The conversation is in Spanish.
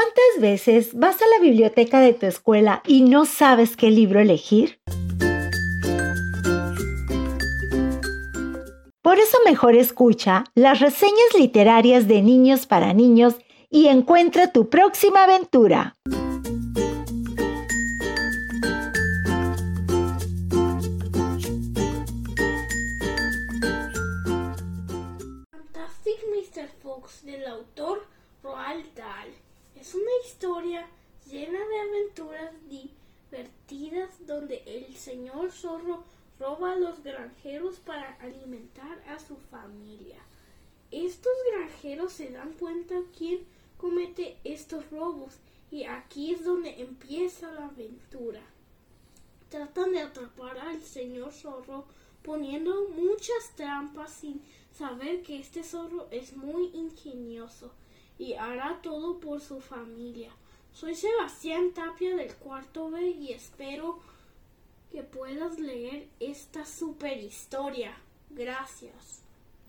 ¿Cuántas veces vas a la biblioteca de tu escuela y no sabes qué libro elegir? Por eso mejor escucha las reseñas literarias de niños para niños y encuentra tu próxima aventura. Fantastic Mr. Fox del autor Roald Dahl es una historia llena de aventuras divertidas donde el señor zorro roba a los granjeros para alimentar a su familia. Estos granjeros se dan cuenta quién comete estos robos y aquí es donde empieza la aventura. Tratan de atrapar al señor zorro poniendo muchas trampas sin saber que este zorro es muy ingenioso y hará todo por su familia. Soy Sebastián Tapia del cuarto B y espero que puedas leer esta super historia. Gracias.